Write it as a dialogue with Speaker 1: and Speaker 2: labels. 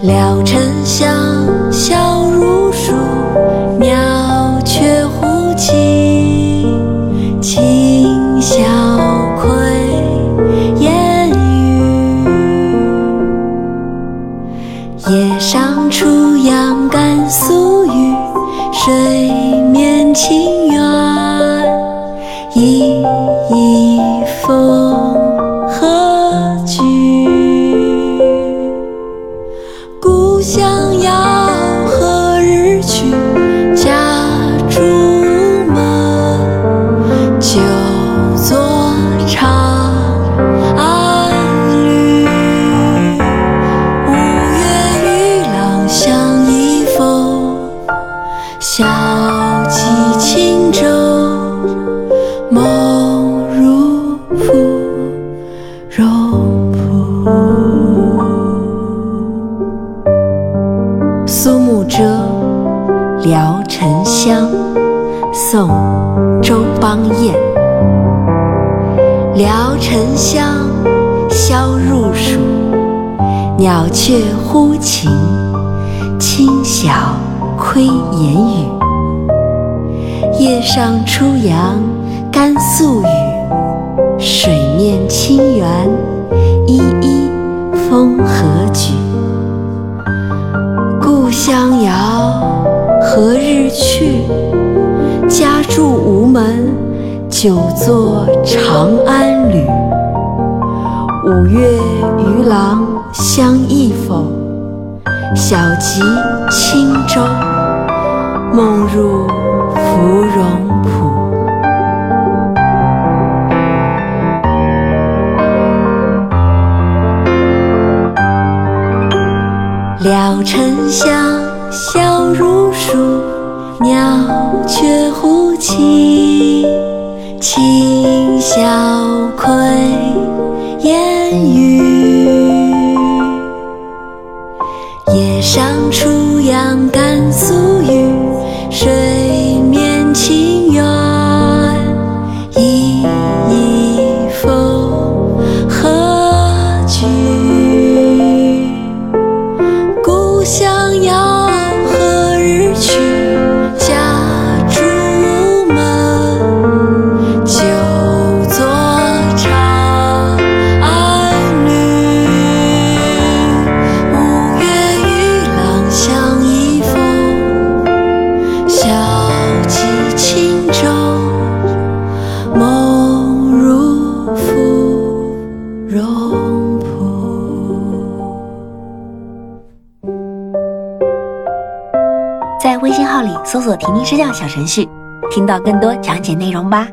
Speaker 1: 聊城乡，笑如树，鸟雀呼起，琴晓窥烟雨。夜上初阳甘肃雨，水面清聊沉香，宋·周邦彦。聊城乡，萧入蜀，鸟雀呼晴，清晓窥檐雨。夜上初阳甘肃雨，水面清圆，依依风和举。故乡遥，何日去？家住无门，久作长安旅。五月渔郎相忆否？小骑轻舟，梦入芙蓉浦。聊城乡，笑如鼠，鸟雀呼起，琴晓窥烟雨。夜上初阳甘肃雨，水
Speaker 2: 在微信号里搜索“婷婷支教”小程序，听到更多讲解内容吧。